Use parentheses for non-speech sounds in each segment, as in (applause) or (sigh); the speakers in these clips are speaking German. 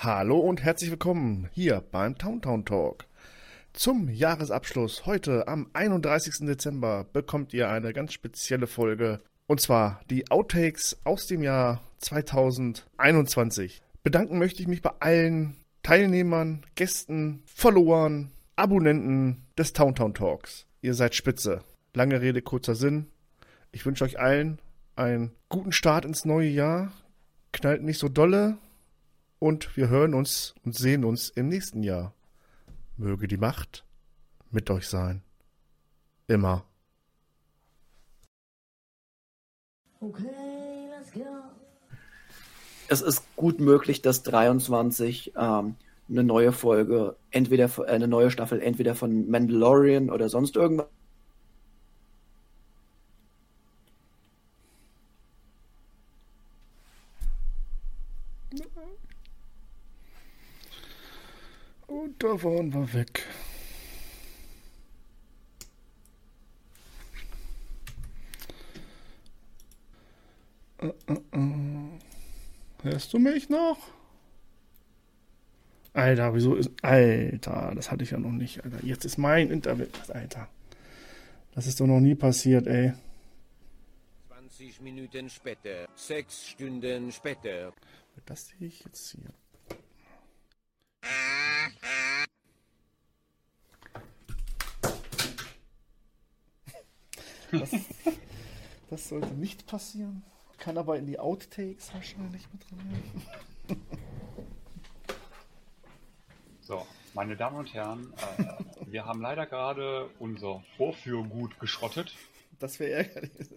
Hallo und herzlich willkommen hier beim Towntown Talk. Zum Jahresabschluss heute am 31. Dezember bekommt ihr eine ganz spezielle Folge und zwar die Outtakes aus dem Jahr 2021. Bedanken möchte ich mich bei allen Teilnehmern, Gästen, Followern, Abonnenten des Towntown Talks. Ihr seid spitze. Lange Rede, kurzer Sinn. Ich wünsche euch allen einen guten Start ins neue Jahr. Knallt nicht so dolle. Und wir hören uns und sehen uns im nächsten Jahr. Möge die Macht mit euch sein. Immer. Okay, let's go. Es ist gut möglich, dass 23 ähm, eine neue Folge, entweder äh, eine neue Staffel, entweder von Mandalorian oder sonst irgendwas. Waren wir weg. Äh, äh, äh. Hörst du mich noch? Alter, wieso ist. Alter, das hatte ich ja noch nicht, Alter. Jetzt ist mein Internet. Alter. Das ist doch noch nie passiert, ey. 20 Minuten später, 6 Stunden später. Das sehe ich jetzt hier. Das, das sollte nicht passieren. Kann aber in die Outtakes wahrscheinlich mit rein. So, meine Damen und Herren, äh, wir haben leider gerade unser Vorführgut geschrottet. Das wäre ärgerlich.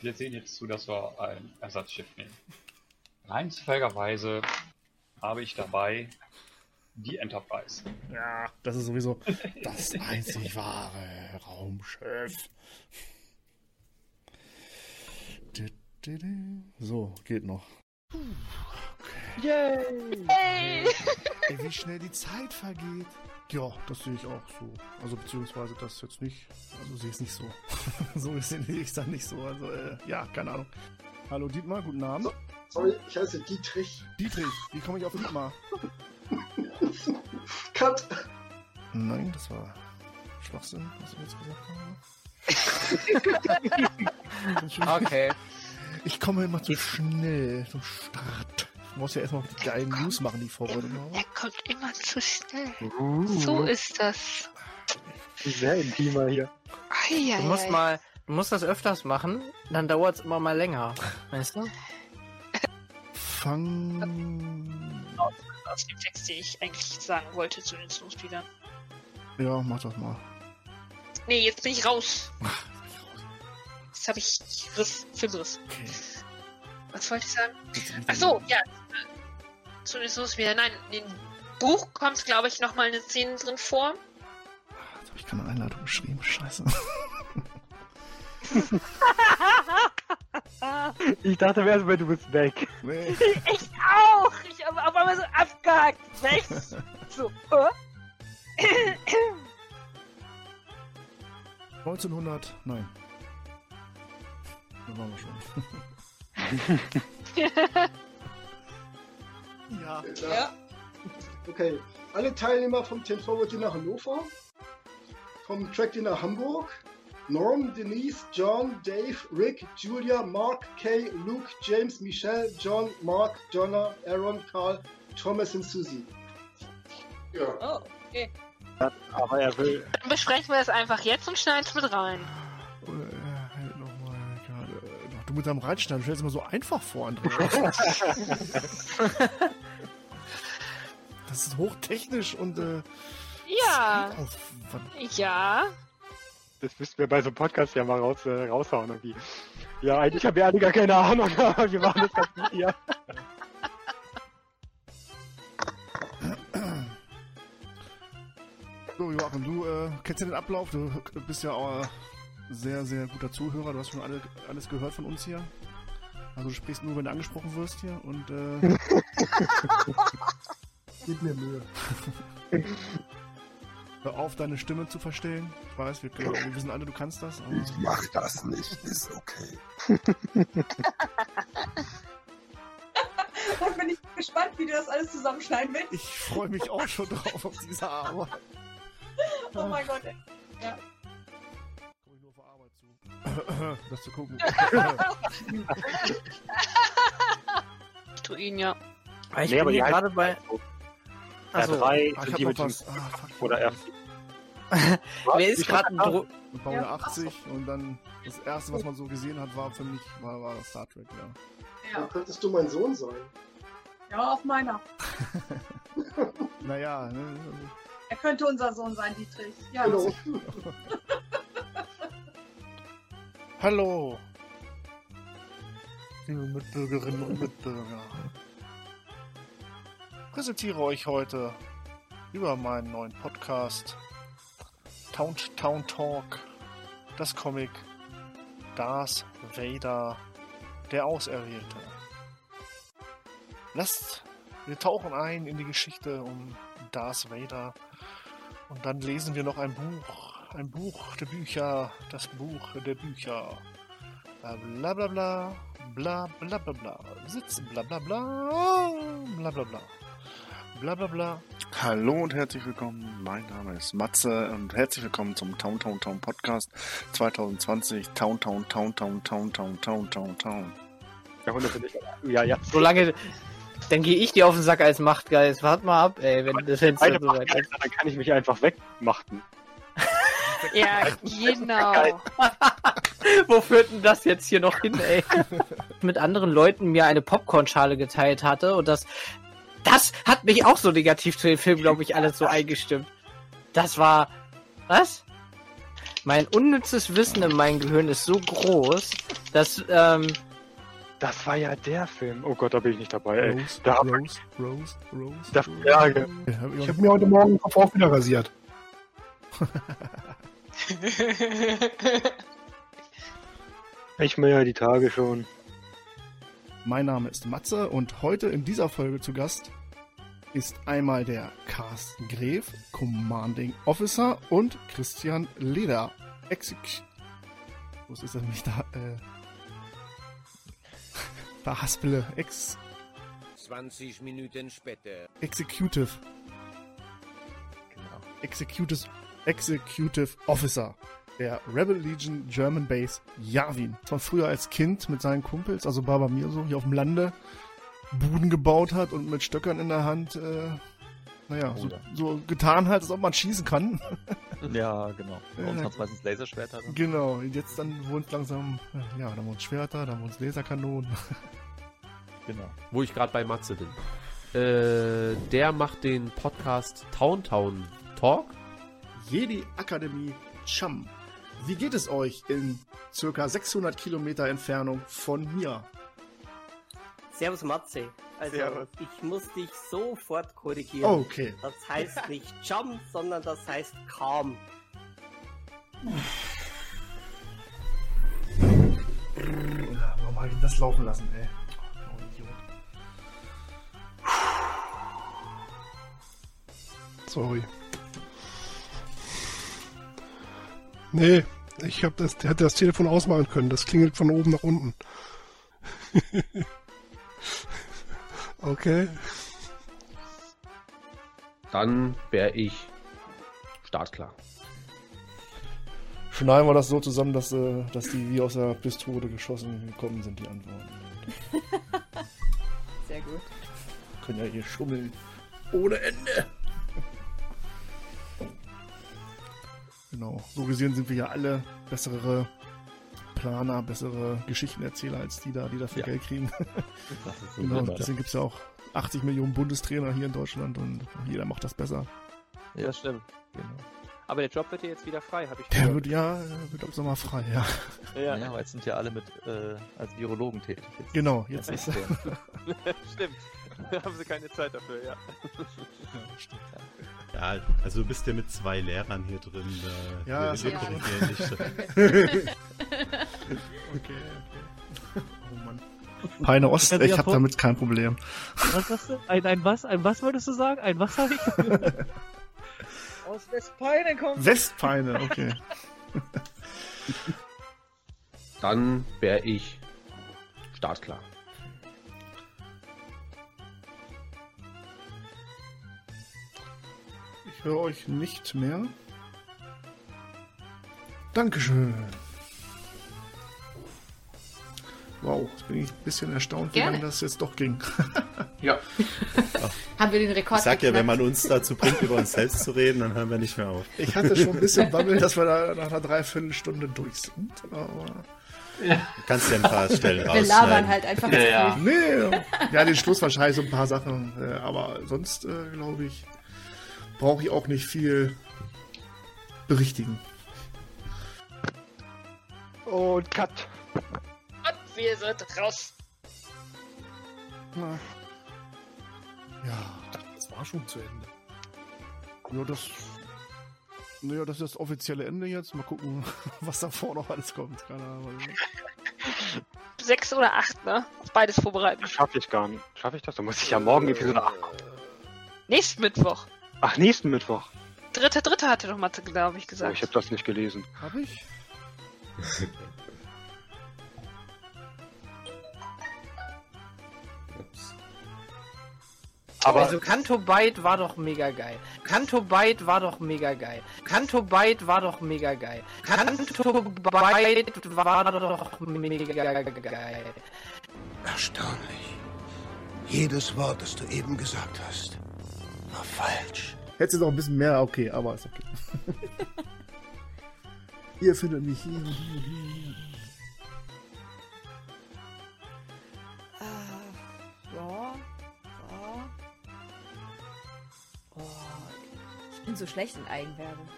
Wir sehen jetzt zu, dass wir ein Ersatzschiff nehmen. Rein zufälligerweise habe ich dabei die Enterprise. Ja, das ist sowieso das einzig wahre Raumschiff. So, geht noch. Yay! Ey, wie schnell die Zeit vergeht. Ja, das sehe ich auch so. Also beziehungsweise das jetzt nicht. Also sehe ich es nicht so. (laughs) so sehe ich es dann nicht so. Also äh, ja, keine Ahnung. Hallo Dietmar, guten Abend. Sorry, ich heiße Dietrich. Dietrich, wie komme ich auf Dietmar? (laughs) (laughs) Cut! Nein, das war Schwachsinn, was ich jetzt gesagt habe. (laughs) Okay. Ich komme immer zu schnell zum Start. Ich muss ja erstmal die geilen News machen, die ich vorbereitet habe. Er kommt immer zu schnell. Uh, So ist das. sehr intimer hier. Eieiei. Du musst mal, du musst das öfters machen, dann dauert es immer mal länger. Weißt du? Fang. Aus dem Text, den ich eigentlich sagen wollte zu den Snowspeedern. Ja, mach das mal. Nee, jetzt bin ich raus. (laughs) Jetzt habe ich Riss, Filmriss. Okay. Was wollte ich sagen? Jetzt bin ich Ach so, ja. Zu den Snowspeedern. Nein, in dem Buch kommt, glaube ich, nochmal eine Szene drin vor. Jetzt habe ich keine Einladung geschrieben. Scheiße. (laughs) (laughs) (laughs) Ich dachte erstmal, du bist weg. Nee. (laughs) Ich auch! Ich habe auf einmal so abgehakt. Weg! (laughs) so, äh? 1900. Nein. Da waren wir schon. ja. Ja. Okay. Alle Teilnehmer vom 10 Forward nach Hannover. Vom Track nach Hamburg. Norm, Denise, John, Dave, Rick, Julia, Mark, Kay, Luke, James, Michelle, John, Mark, Donna, Aaron, Carl, Thomas und Susie. Ja. Oh, okay. Aber er will. Dann besprechen wir das einfach jetzt und schneiden es mit rein. Oder, äh, halt gerade. äh, Du mit deinem Reitschneiden, du stellst immer so einfach vor, Andreas. (laughs) das ist hochtechnisch und äh, Ja, ja. Das müssten wir bei so einem Podcast ja mal raus, äh, raushauen irgendwie. Ja, eigentlich haben wir alle gar keine Ahnung, (laughs) aber wir machen das ganz gut hier. So, Joachim, du äh, kennst ja den Ablauf, du bist ja auch äh, sehr, sehr guter Zuhörer, du hast schon alle, alles gehört von uns hier. Also du sprichst nur, wenn du angesprochen wirst hier und äh, (laughs) Gib mir Mühe. (laughs) hör auf, deine Stimme zu verstellen. Ich weiß, wir, können, wir wissen alle, du kannst das. Aber Ich mach das nicht, ist okay. (laughs) Und wenn ich gespannt, wie du das alles zusammenschneiden willst. Ich freue mich auch schon drauf auf diese Arbeit. (laughs) Oh mein Gott. ey. Ja. Komm ich nur vor Arbeit zu. (clears throat) das zu gucken. (laughs) Ich tu ihn ja. Ich Nee, bin hier gerade bei. Achso, R3 Ah, ich sind die mit was. Ah. Oder R. mir (laughs) ist gerade ein Dro Und Baujahr 80 und dann das erste, was man so gesehen hat, war für mich war, war das Star Trek, ja. Dann Ja. könntest du mein Sohn sein. ja, auf meiner. (laughs) Naja, ne, Er könnte unser Sohn sein, Dietrich. Ja, Hallo. (laughs) Hallo, liebe Mitbürgerinnen und Mitbürger. Präsentiere euch heute über meinen neuen Podcast Town, Town Talk das Comic Darth Vader, der Auserwählte. Lasst, wir tauchen ein in die Geschichte um Darth Vader und dann lesen wir noch ein Buch, ein Buch der Bücher, das Buch der Bücher. Bla bla bla, bla bla bla bla, sitzen, bla bla bla, bla bla bla. Bla bla bla. Hallo und herzlich willkommen. Mein Name ist Matze und herzlich willkommen zum Town Town Town Podcast 2020. Town Town Town Town Town Town Town Town Town. Ja. Ja, ja. so lange. Dann gehe ich dir auf den Sack als Machtgeist. Wart mal ab, ey, wenn das Fenster Eine so weit ist. dann kann ich mich einfach wegmachten. (laughs) Ja, genau. (laughs) Wo führt denn das jetzt hier noch hin, ey? (laughs) Mit anderen Leuten mir eine Popcornschale geteilt hatte und das. Das hat mich auch so negativ zu dem Film, glaube ich, alles so eingestimmt. Das war. Was? Mein unnützes Wissen in meinem Gehirn ist so groß, dass, ähm, Das war ja der Film. Oh Gott, da bin ich nicht dabei, ey. Rose, Da- Rose, Rose, Rose. Da- ja, Ja, hab ich habe mir heute Morgen den Kopf auch wieder rasiert. Ich mir ja die Tage schon. Mein Name ist Matze und heute in dieser Folge zu Gast ist einmal der Carsten Gref, Commanding Officer und Christian Leder, Exec... Was ist das nicht da? Äh... (laughs) Da Haspele, Ex... 20 Minuten später. Executive. Genau. Executive, Executive Officer der Rebel Legion German Base Yavin. Zwar früher als Kind mit seinen Kumpels, also Baba mir so, hier auf dem Lande, Buden gebaut hat und mit Stöckern in der Hand, äh, naja, so, so getan hat, als ob man schießen kann. (laughs) Ja, genau. Bei uns Äh, hat es meistens Laserschwerter. ne? genau, und jetzt dann wurden es langsam, äh, ja, dann wurden es Schwerter, dann wurden es Laserkanonen. (laughs) Genau. wo ich gerade bei Matze bin. Äh, der macht den Podcast Town Town Talk. Jedi Akademie Cham. Wie geht es euch in circa 600 Kilometer Entfernung von mir? Servus Matze. Also Servus. ich muss dich sofort korrigieren. Okay. Das heißt nicht Jump, sondern das heißt Calm. Warum habe ich das laufen lassen, ey? Oh, Idiot. Sorry. Nee, ich hab das, hätte das Telefon ausmachen können. Das klingelt von oben nach unten. (laughs) okay. Dann wäre ich startklar. Schneiden wir das so zusammen, dass, äh, dass die wie aus der Pistole geschossen gekommen sind, die Antworten. (laughs) Sehr gut. Können ja hier schummeln. Ohne Ende. Genau. So gesehen sind wir ja alle bessere Planer, bessere Geschichtenerzähler als die da, die dafür Ja. Geld kriegen. Ist (laughs) so genau. Deswegen gibt es ja auch 80 Millionen Bundestrainer hier in Deutschland und jeder macht das besser. Ja, Das stimmt. genau. Aber der Job wird hier jetzt wieder frei, habe ich Der gehört. wird ja, wird ab Sommer frei, ja. Ja, Ja, aber jetzt sind ja alle mit äh, als Virologen tätig. Jetzt Genau, jetzt ist (laughs) (laughs) stimmt. Da haben sie keine Zeit dafür, ja. Ja, also du bist ja mit zwei Lehrern hier drin. Da Ja, wir, das wir korrigieren dich. okay, okay. Oh Mann. Peine Ost, ich habe damit kein Problem. Was hast du? Ein, ein was? Ein was wolltest du sagen? Ein was habe ich? (laughs) Aus Westpeine kommt. Westpeine, okay. Dann wäre ich startklar. Ich höre euch nicht mehr. Dankeschön. Wow, jetzt bin ich ein bisschen erstaunt, wie Gerne. lange das jetzt doch ging. (laughs) Ja. (laughs) Haben wir den Ich Rekord sag ja, wenn geknackt? man uns dazu bringt, über uns selbst zu reden, dann hören wir nicht mehr auf. Ich hatte schon ein bisschen (laughs) Bammel, dass wir da nach einer Dreiviertelstunde durch sind. Aber Du kannst ja ein paar Stellen Wir labern halt einfach Ja, ja. Nee, ja, den Schluss wahrscheinlich so ein paar Sachen. äh, Aber sonst, äh, glaube ich, brauche ich auch nicht viel berichtigen. Und Cut. Und wir sind raus. Na. Ja, Das war schon zu Ende. ja, das. Naja, das ist das offizielle Ende jetzt. Mal gucken, (laughs) was davor noch alles kommt. Keine Ahnung. (laughs) Sechs oder acht, ne? Auf beides vorbereiten. Schaffe ich gar nicht. Schaffe ich das? Dann muss ich ja morgen Episode 8 gucken. Nächsten Mittwoch. Ach, nächsten Mittwoch. Dritte, dritte hatte doch mal, glaube ich, Oh, gesagt. ich habe das nicht gelesen. Hab ich? (laughs) Aber also Kanto Byte war doch mega geil. Kanto Byte war doch mega geil. Kanto Byte war doch mega geil. Kanto Byte war doch mega geil. Erstaunlich. Jedes Wort, das du eben gesagt hast, war falsch. Hättest du noch ein bisschen mehr, okay, aber ist okay. (laughs) Ihr findet mich hier. Ah, ja, ja. Oh, ich bin so schlecht in Eigenwerbung.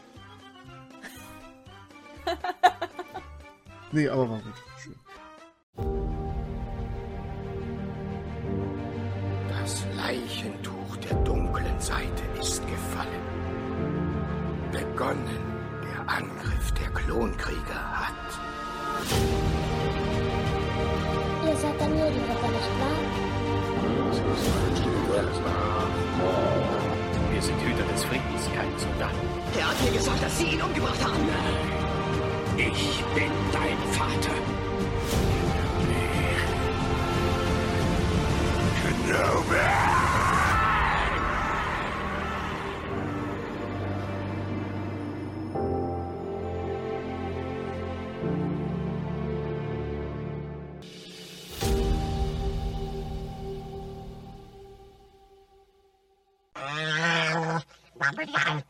Nee, aber war gut. Begonnen der Angriff der Klonkrieger hat. Ihr seid der Medienritter, nicht wahr? Das ist ein individuelles Wir sind Hüter des Friedens, keine Soldaten. Er hat mir gesagt, dass Sie ihn umgebracht haben. Ich bin dein Vater. Wow.